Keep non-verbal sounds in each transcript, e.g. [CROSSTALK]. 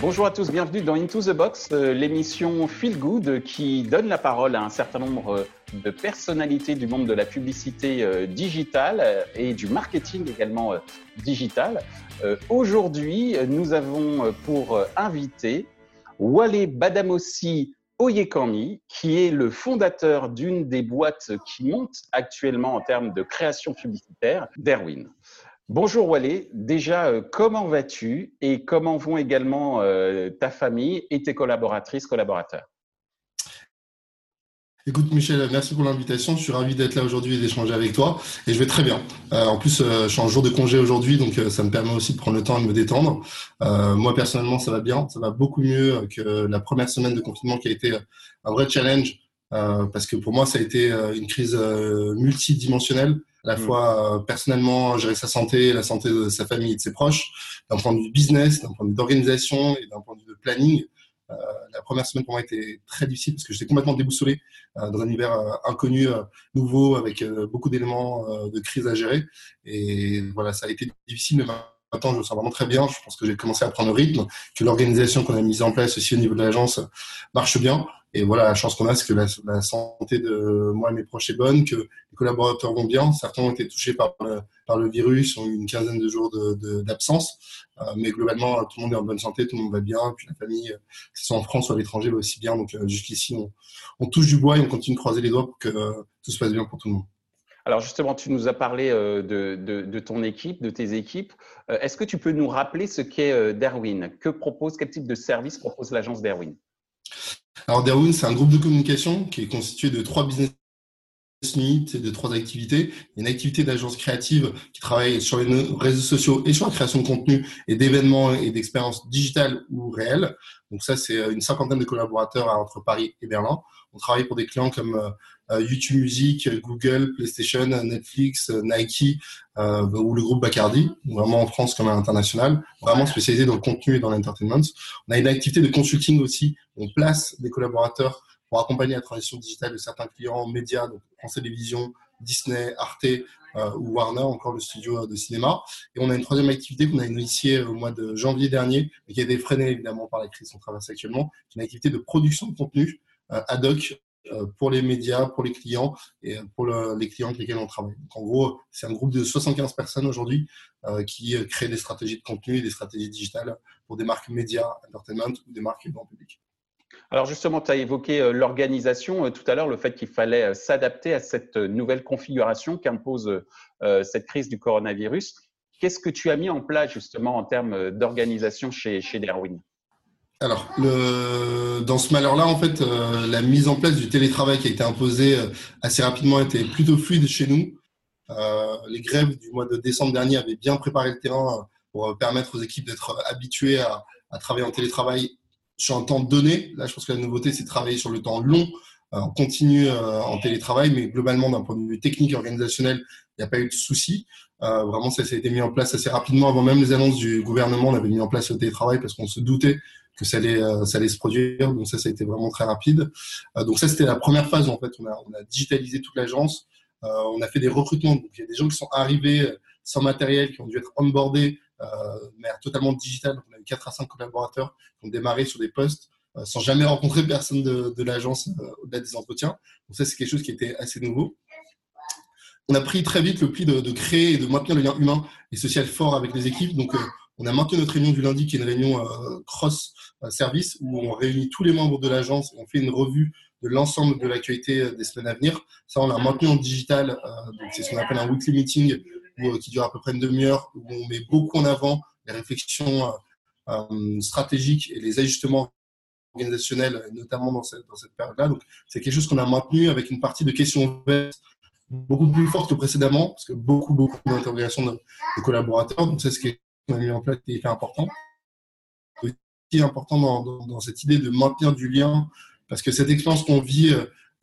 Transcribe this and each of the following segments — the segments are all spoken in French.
Bonjour à tous, bienvenue dans Into the Box, euh, l'émission Feel Good qui donne la parole à un certain nombre de personnalités du monde de la publicité euh, digitale euh, et du marketing également digital. Aujourd'hui, nous avons pour invité Wale Badamossi Oyekami, qui est le fondateur d'une des boîtes qui monte actuellement en termes de création publicitaire, Derwin. Bonjour Walé, déjà euh, comment vas-tu et comment vont également euh, ta famille et tes collaboratrices, collaborateurs? Écoute Michel, merci pour l'invitation. Je suis ravi d'être là aujourd'hui et d'échanger avec toi. Et je vais très bien. Euh, en plus, je suis en jour de congé aujourd'hui, donc ça me permet aussi de prendre le temps de me détendre. moi personnellement, ça va bien. Ça va beaucoup mieux que la première semaine de confinement qui a été un vrai challenge. Parce que pour moi, ça a été une crise multidimensionnelle à la mm. fois euh, personnellement gérer sa santé, la santé de sa famille et de ses proches, d'un point de vue business, d'un point de vue d'organisation et d'un point de vue de planning. Euh, la première semaine pour moi était très difficile parce que j'étais complètement déboussolé euh, dans un univers euh, inconnu, euh, nouveau, avec beaucoup d'éléments de crise à gérer. Et voilà, ça a été difficile, mais maintenant je me sens vraiment très bien. Je pense que j'ai commencé à prendre le rythme, que l'organisation qu'on a mise en place aussi au niveau de l'agence marche bien. Et voilà, la chance qu'on a, c'est que la, santé de moi et mes proches est bonne, que les collaborateurs vont bien. Certains ont été touchés par le, virus, ont eu une quinzaine de jours d'absence. Euh, mais globalement, tout le monde est en bonne santé, tout le monde va bien. Puis la famille, que ce soit en France ou à l'étranger, va aussi bien. Donc euh, jusqu'ici, on, touche du bois et on continue de croiser les doigts pour que euh, tout se passe bien pour tout le monde. Alors justement, tu nous as parlé de, de, ton équipe, de tes équipes. Est-ce que tu peux nous rappeler ce qu'est Derwin Que propose, quel type de service propose l'agence Derwin alors Darwin, c'est un groupe de communication qui est constitué de trois business units et de trois activités. Une activité d'agence créative qui travaille sur les réseaux sociaux et sur la création de contenu et d'événements et d'expériences digitales ou réelles. Donc ça, c'est une cinquantaine de collaborateurs entre Paris et Berlin. On travaille pour des clients comme euh, euh, YouTube Music, Google, PlayStation, Netflix, euh, Nike ou le groupe Bacardi, vraiment en France comme à l'international, vraiment spécialisé dans le contenu et dans l'entertainment. On a une activité de consulting aussi. On place des collaborateurs pour accompagner la transition digitale de certains clients médias, donc France Télévisions, Disney, Arte ou Warner, encore le studio de cinéma. Et on a une troisième activité qu'on a initiée au mois de janvier dernier, mais qui a été freinée évidemment par la crise qu'on traverse actuellement, qui est une activité de production de contenu euh, ad hoc euh, pour les médias, pour les clients et pour les clients avec lesquels on travaille. En gros, c'est un groupe de 75 personnes aujourd'hui euh, qui créent des stratégies de contenu et des stratégies digitales pour des marques médias, entertainment ou des marques grand public. Alors justement, tu as évoqué l'organisation tout à l'heure, le fait qu'il fallait s'adapter à cette nouvelle configuration qu'impose cette crise du coronavirus. Qu'est-ce que tu as mis en place justement en termes d'organisation chez, chez Darwin? Alors, le, dans ce malheur-là, en fait, euh, la mise en place du télétravail qui a été imposée euh, assez rapidement était plutôt fluide chez nous. Euh, les grèves du mois de décembre dernier avaient bien préparé le terrain pour permettre aux équipes d'être habituées à, à, travailler en télétravail sur un temps donné. Là, je pense que la nouveauté, c'est de travailler sur le temps long. on continue en télétravail, mais globalement, d'un point de vue technique et organisationnel, il n'y a pas eu de souci. vraiment, ça, ça a été mis en place assez rapidement. Avant même les annonces du gouvernement, on avait mis en place le télétravail parce qu'on se doutait que ça allait, euh, ça allait se produire. Donc ça, ça a été vraiment très rapide. Euh, donc ça, c'était la première phase. En fait, on a, on a digitalisé toute l'agence. Euh, on a fait des recrutements. Donc il y a des gens qui sont arrivés sans matériel, qui ont dû être onboardés, mais totalement digital. Donc on a eu 4 à 5 collaborateurs qui ont démarré sur des postes sans jamais rencontrer personne de, de l'agence au-delà des entretiens. Donc ça, c'est quelque chose qui était assez nouveau. On a pris très vite le pli de, de, créer et de maintenir le lien humain et social fort avec les équipes. Donc, on a maintenu notre réunion du lundi, qui est une réunion euh, cross-service, où on réunit tous les membres de l'agence, on fait une revue de l'ensemble de l'actualité euh, des semaines à venir. Ça, on l'a maintenu en digital. Euh, c'est ce qu'on appelle un weekly meeting qui dure à peu près une demi-heure, où on met beaucoup en avant les réflexions stratégiques et les ajustements organisationnels, notamment dans cette, période-là. Donc, c'est quelque chose qu'on a maintenu avec une partie de questions ouvertes beaucoup plus forte que précédemment, parce que beaucoup, beaucoup d'interrogations de, de, collaborateurs. Donc, c'est ce qui est qu'on a mis en place qui est important. Aussi important dans, cette idée de maintenir du lien, parce que cette expérience qu'on vit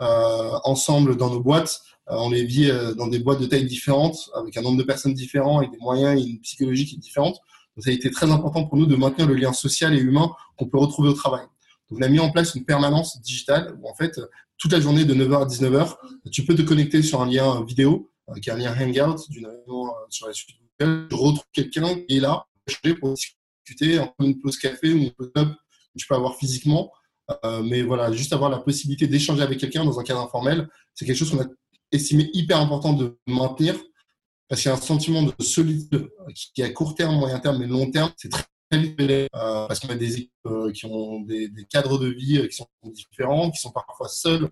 euh, ensemble dans nos boîtes, euh, on les vit euh, dans des boîtes de tailles différentes, avec un nombre de personnes différents, avec des moyens et une psychologie qui est différente. Donc, ça a été très important pour nous de maintenir le lien social et humain qu'on peut retrouver au travail. Donc, on a mis en place une permanence digitale où, en fait, toute la journée de 9h à 19h, tu peux te connecter sur un lien vidéo, qui est un lien Hangout d'une réunion sur la suite je retrouve quelqu'un qui est là pour discuter discuter, une pause café ou une pause up tu peux avoir physiquement. Euh, mais voilà, juste avoir la possibilité d'échanger avec quelqu'un dans un cadre informel, c'est quelque chose qu'on a estimé hyper important de maintenir parce qu'il y a un sentiment de solitude qui est à court terme, moyen terme et long terme. C'est très vite euh, parce qu'on a des équipes euh, qui ont des, des, cadres de vie qui sont différents, qui sont parfois seuls,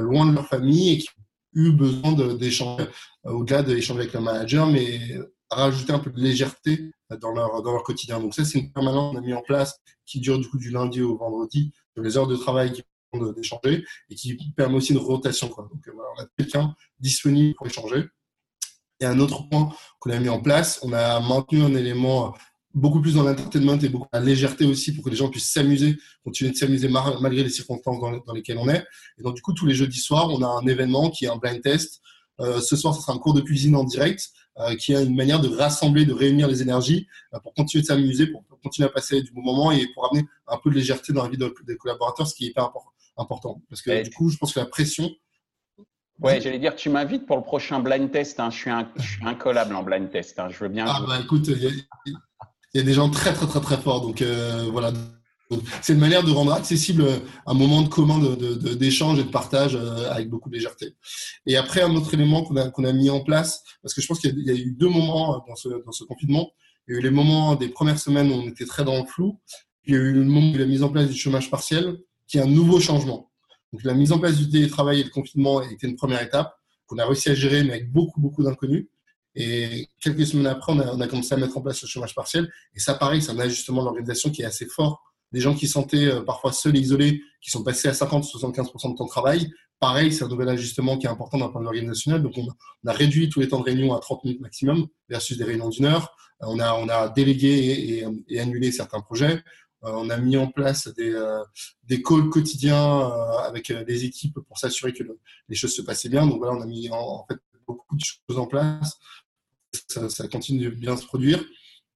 loin de leur famille et qui ont eu besoin d'échanger, au-delà d'échanger avec le manager, mais rajouter un peu de légèreté dans leur, dans leur quotidien. Donc ça, c'est une permanence qu'on a mis en place qui dure du coup lundi au vendredi sur les heures de travail qui permettent d'échanger et qui permet aussi une rotation. Donc voilà, on a quelqu'un disponible pour échanger. Et un autre point qu'on a mis en place, on a maintenu un élément beaucoup plus dans l'entertainment et beaucoup la légèreté aussi pour que les gens puissent s'amuser, continuer de s'amuser malgré les circonstances dans, lesquelles on est. Et donc du coup, tous les jeudis soirs, on a un événement qui est un blind test. Euh, ce soir, ce sera un cours de cuisine en direct euh, qui est une manière de rassembler, de réunir les énergies euh, pour continuer de s'amuser, pour, continuer à passer du bon moment et pour amener un peu de légèreté dans la vie des collaborateurs, ce qui est hyper important. Parce que du coup, je pense que la pression. Ouais, j'allais dire, tu m'invites pour le prochain blind test. Hein. Je, suis un, incollable en blind test. Hein. Je veux bien. Ah, bah écoute, il y, a des gens très, très, très, très forts. Donc euh, voilà, c'est une manière de rendre accessible un moment de commun d'échange et de partage euh, avec beaucoup de légèreté. Et après, un autre élément qu'on a, a mis en place, parce que je pense qu'il y, a eu deux moments euh, dans ce, dans ce confinement. Il y a eu les moments des premières semaines où on était très dans le flou. il y a eu le moment de la mise en place du chômage partiel, qui est un nouveau changement. Donc la mise en place du télétravail et le confinement été une première étape qu'on a réussi à gérer, mais avec beaucoup, beaucoup d'inconnus. Et quelques semaines après, on a, on a, commencé à mettre en place le chômage partiel. Et ça, pareil, c'est un ajustement de l'organisation qui est assez fort des gens qui sentaient euh, parfois seuls et isolés, qui sont passés à 50-75% de temps de travail. Pareil, c'est un nouvel ajustement qui est important d'un point de vue organisationnel. Donc, on a, réduit tous les temps de réunion à 30 minutes maximum versus des réunions d'une heure. Euh, on a, délégué et, annulé certains projets. Euh, on a mis en place des, des calls quotidiens avec des équipes pour s'assurer que les choses se passaient bien. Donc voilà, on a mis en, fait beaucoup de choses en place. Ça continue de bien se produire.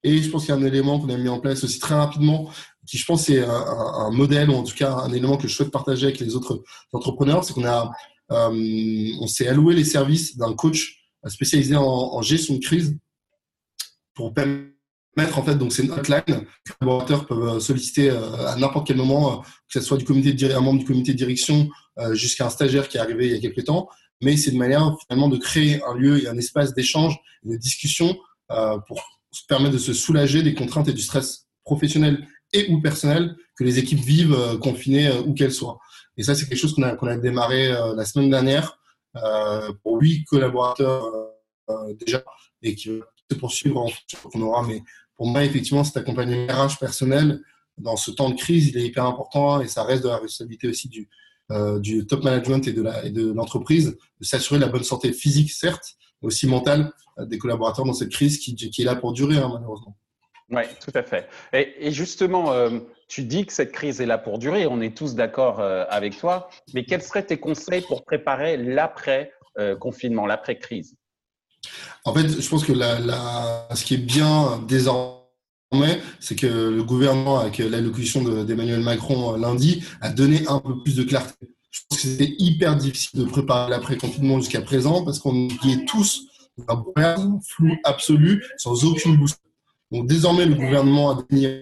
Et je pense qu'il y a un élément qu'on a mis en place aussi très rapidement, qui je pense est un, modèle, ou en tout cas un élément que je souhaite partager avec les autres entrepreneurs, c'est qu'on a, euh, on s'est alloué les services d'un coach spécialisé en, gestion de crise pour permettre en fait donc c'est une hotline que les collaborateurs peuvent solliciter euh, à n'importe quel moment, euh, que ce soit du comité de un membre du comité de direction jusqu'à un stagiaire qui est arrivé il y a quelques temps. Mais c'est une manière finalement de créer un lieu et un espace d'échange, de discussion pour permet de se soulager des contraintes et du stress professionnel et ou personnel que les équipes vivent euh, confinées euh, où qu'elles soient. Et ça, c'est quelque chose qu'on a, qu'on a démarré euh, la semaine dernière pour huit collaborateurs déjà et qui va se poursuivre en fonction qu'on aura. Mais pour moi, effectivement, cet accompagnement RH personnel dans ce temps de crise, il est hyper important et ça reste de la responsabilité aussi du, du top management et de, la, de l'entreprise de s'assurer de la bonne santé physique, certes, mais aussi mentale des collaborateurs dans cette crise qui, qui est là pour durer, hein, malheureusement. Oui, tout à fait. Et, justement, euh, tu dis que cette crise est là pour durer, on est tous d'accord euh, avec toi, mais quels seraient tes conseils pour préparer l'après-confinement, euh, l'après-crise En fait, je pense que ce qui est bien désormais, c'est que le gouvernement, avec l'allocution d'Emmanuel Macron lundi, a donné un peu plus de clarté. Je pense que c'était hyper difficile de préparer l'après-confinement jusqu'à présent parce qu'on y est tous un flou absolu, sans aucune boussole. Donc désormais, le gouvernement a défini un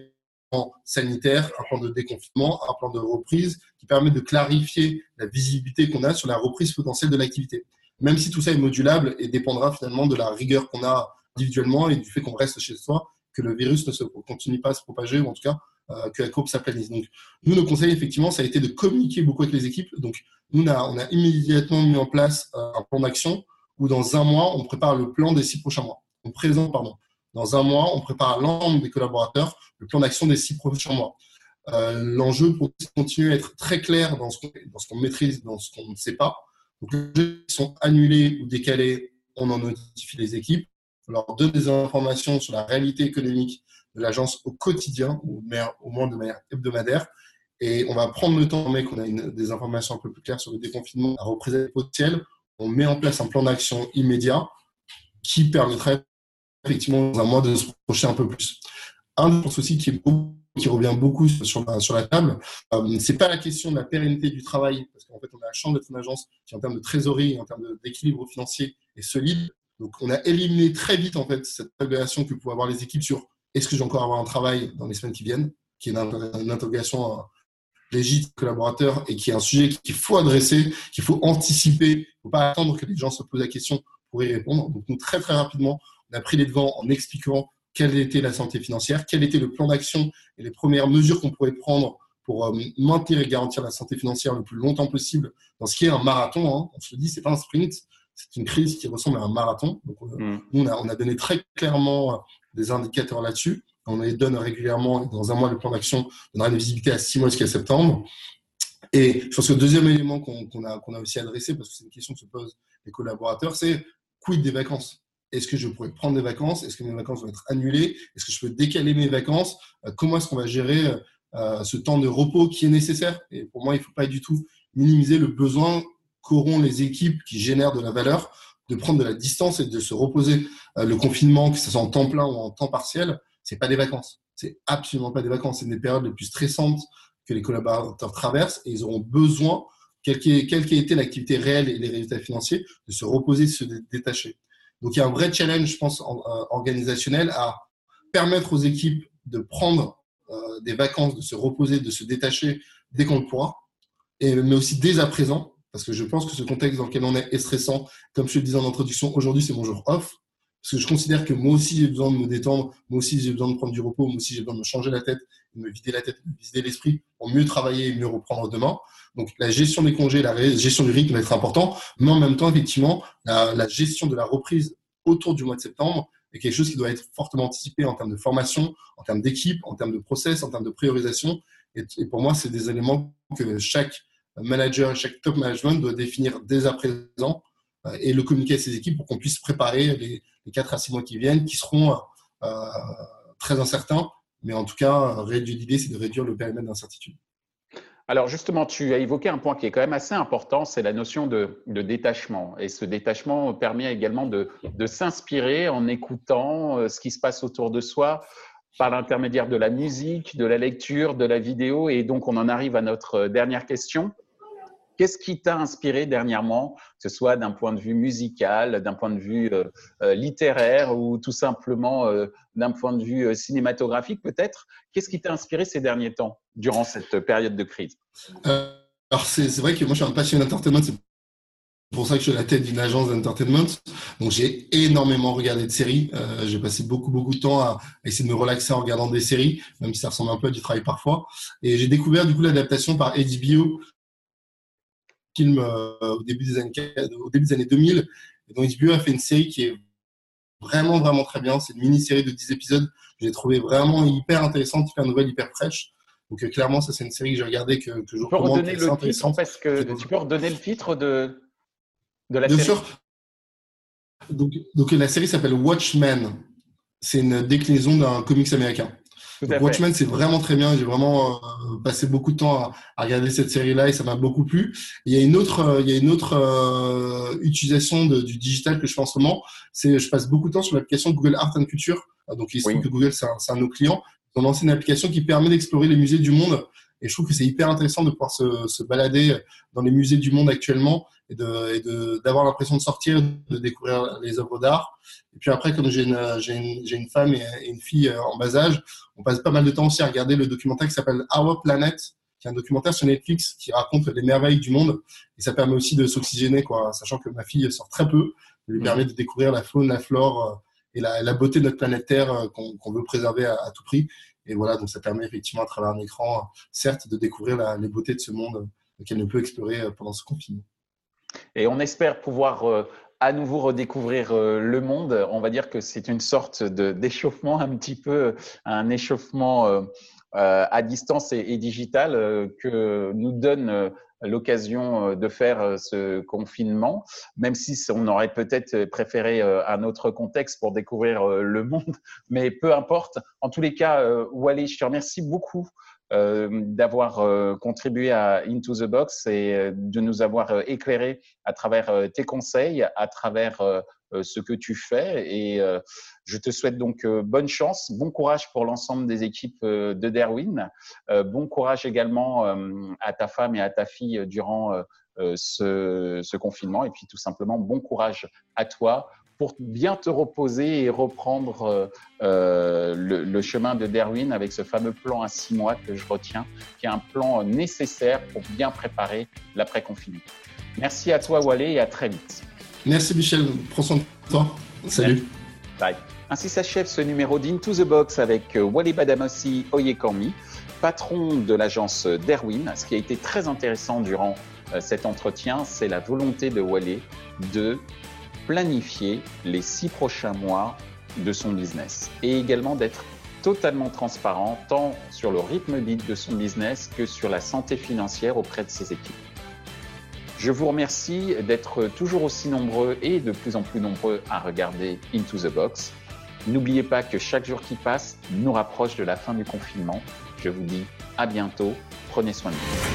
plan sanitaire, un plan de déconfinement, un plan de reprise qui permet de clarifier la visibilité qu'on a sur la reprise potentielle de l'activité. Même si tout ça est modulable et dépendra finalement de la rigueur qu'on a individuellement et du fait qu'on reste chez soi, que le virus ne se continue pas à se propager ou en tout cas euh, que la courbe s'aplanisse. Donc nous, nos conseils, effectivement, ça a été de communiquer beaucoup avec les équipes. Donc nous, on a, on a immédiatement mis en place euh, un plan d'action où dans un mois, on prépare le plan des six prochains mois. On présente, pardon. Dans un mois, on prépare à l'ensemble des collaborateurs le plan d'action des six prochains mois. Euh, L'enjeu pour continuer à être très clair dans ce qu'on maîtrise, dans ce qu'on ne sait pas. Donc, les jeux qui sont annulés ou décalés, on en notifie les équipes. On leur donne des informations sur la réalité économique de l'agence au quotidien, au moins de manière hebdomadaire. Et on va prendre le temps, mais qu'on a des informations un peu plus claires sur le déconfinement, la reprise potentielle, on met en place un plan d'action immédiat qui permettrait effectivement dans un mois de se projeter un peu plus. Un autre souci qui, qui revient beaucoup sur la, table, euh, c'est pas la question de la pérennité du travail, parce qu'en fait on a la chance d'être une agence qui en termes de trésorerie, en termes d'équilibre financier est solide. Donc on a éliminé très vite en fait cette régulation que pouvaient avoir les équipes sur est-ce que je vais encore avoir un travail dans les semaines qui viennent, qui est une, interrogation légitime collaborateur et qui est un sujet qu'il faut adresser, qu'il faut anticiper. Il ne faut pas attendre que les gens se posent la question pour y répondre. Donc, nous, très, très rapidement, a pris les devants en expliquant quelle était la santé financière, quel était le plan d'action et les premières mesures qu'on pourrait prendre pour euh, maintenir et garantir la santé financière le plus longtemps possible dans ce qui est un marathon. Hein. On se dit, c'est pas un sprint, c'est une crise qui ressemble à un marathon. Donc, euh, mm. nous, on a, on a, donné très clairement euh, des indicateurs là-dessus. On les donne régulièrement. Dans un mois, le plan d'action donnera une visibilité à six mois jusqu'à septembre. Et je pense que le deuxième élément qu'on a, qu'on a aussi adressé, parce que c'est une question que se posent les collaborateurs, c'est quid des vacances? Est-ce que je pourrais prendre des vacances? Est-ce que mes vacances vont être annulées? Est-ce que je peux décaler mes vacances? Comment est-ce qu'on va gérer euh, ce temps de repos qui est nécessaire? Et pour moi, il ne faut pas du tout minimiser le besoin qu'auront les équipes qui génèrent de la valeur de prendre de la distance et de se reposer. Euh, le confinement, que ce soit en temps plein ou en temps partiel, c'est pas des vacances. C'est absolument pas des vacances. C'est des périodes les plus stressantes que les collaborateurs traversent et ils auront besoin, quelle qu'ait qu été l'activité réelle et les résultats financiers, de se reposer, de se détacher. Donc il y a un vrai challenge, je pense, euh, organisationnel à permettre aux équipes de prendre euh, des vacances, de se reposer, de se détacher dès qu'on le pourra, et, mais aussi dès à présent, parce que je pense que ce contexte dans lequel on est est stressant. Comme je le disais en introduction, aujourd'hui c'est mon jour off, parce que je considère que moi aussi j'ai besoin de me détendre, moi aussi j'ai besoin de prendre du repos, moi aussi j'ai besoin de me changer la tête, de me vider la tête, de me vider l'esprit pour mieux travailler et mieux reprendre demain. Donc la gestion des congés, la gestion du rythme va être important, mais en même temps effectivement la, gestion de la reprise autour du mois de septembre et quelque chose qui doit être fortement anticipé en termes de formation, en termes d'équipe, en termes de process, en termes de priorisation. Et, pour moi, c'est des éléments que chaque manager, chaque top management doit définir dès à présent et le communiquer à ses équipes pour qu'on puisse préparer les, les 4 à 6 mois qui viennent, qui seront euh, très incertains. Mais en tout cas, l'idée, c'est de réduire le périmètre d'incertitude. Alors justement, tu as évoqué un point qui est quand même assez important, c'est la notion de, détachement. Et ce détachement permet également de, s'inspirer en écoutant euh, ce qui se passe autour de soi par l'intermédiaire de la musique, de la lecture, de la vidéo. Et donc, on en arrive à notre euh, dernière question. Qu'est-ce qui t'a inspiré dernièrement, que ce soit d'un point de vue musical, d'un point de vue euh, euh, littéraire ou tout simplement euh, d'un point de vue cinématographique peut-être? Qu'est-ce qui t'a inspiré ces derniers temps, durant cette période de crise? Alors c'est vrai que moi je suis un passionné d'entertainment, c'est pour ça que je suis à la tête d'une agence d'entertainment. Donc j'ai énormément regardé de séries. j'ai passé beaucoup beaucoup de temps à, essayer de me relaxer en regardant des séries, même si ça ressemble un peu à du travail parfois. Et j'ai découvert du coup l'adaptation par HBO film euh, au, début des années, au début des années 2000. Et donc HBO a fait une série qui est vraiment, vraiment très bien. C'est une mini-série de 10 épisodes que j'ai trouvé vraiment hyper intéressante, hyper nouvelle, hyper fraîche. Donc euh, clairement, ça c'est une série que j'ai regardée, que, que je tu peux redonner le titre parce que tu peux redonner le titre de, de la série. Bien sûr. Donc, donc la série s'appelle Watchmen. C'est une déclinaison d'un comics américain. Watchmen, c'est vraiment très bien. J'ai vraiment euh, passé beaucoup de temps à, regarder cette série-là et ça m'a beaucoup plu. Il y a une autre, euh, il y a une autre euh, utilisation de, du digital que je fais en ce moment. C'est, je passe beaucoup de temps sur l'application Google Art and Culture. Donc, il se trouve que Google, c'est un, un, de nos clients. Lancé une application qui permet d'explorer les musées du monde. Et je trouve que c'est hyper intéressant de pouvoir se, se, balader dans les musées du monde actuellement et d'avoir de, l'impression de sortir, de découvrir les œuvres d'art. Et puis après, comme j'ai une, une, une, femme et, une fille euh, en bas âge, on passe pas mal de temps aussi à regarder le documentaire qui s'appelle Our Planet, qui est un documentaire sur Netflix qui raconte les merveilles du monde. Et ça permet aussi de s'oxygéner, quoi, sachant que ma fille sort très peu. Ça lui permet de découvrir la faune, la flore euh, et la, la beauté de notre planète Terre euh, qu'on veut préserver à, à, tout prix. Et voilà, donc ça permet effectivement à travers un écran, certes, de découvrir les beautés de ce monde qu'elle ne peut explorer pendant ce confinement. Et on espère pouvoir euh, à nouveau redécouvrir euh, le monde. On va dire que c'est une sorte d'échauffement, un petit peu un échauffement euh, à distance et, digital que nous donne l'occasion de faire ce confinement, même si on aurait peut-être préféré un autre contexte pour découvrir le monde, [LAUGHS] mais peu importe. En tous les cas, Wally, je te remercie beaucoup euh, d'avoir euh, contribué à Into the Box et euh, de nous avoir éclairé à travers tes conseils, à travers ce que tu fais. Et je te souhaite donc bonne chance, bon courage pour l'ensemble des équipes de Derwin. Bon courage également à ta femme et à ta fille durant ce, confinement. Et puis tout simplement, bon courage à toi pour bien te reposer et reprendre euh, le, chemin de Derwin avec ce fameux plan à six mois que je retiens, qui est un plan nécessaire pour bien préparer l'après-confinement. Merci à toi, Wallet, et à très vite. Merci, Michel. Prends de toi. Salut. Bye. Ainsi s'achève ce numéro d'Into the Box avec Wally Badamossi Oyekormi, patron de l'agence Derwin. Ce qui a été très intéressant durant euh, cet entretien, c'est la volonté de Wally de planifier les six prochains mois de son business et également d'être totalement transparent tant sur le rythme de son business que sur la santé financière auprès de ses équipes. Je vous remercie d'être toujours aussi nombreux et de plus en plus nombreux à regarder Into the Box. N'oubliez pas que chaque jour qui passe nous rapproche de la fin du confinement. Je vous dis à bientôt. Prenez soin de vous.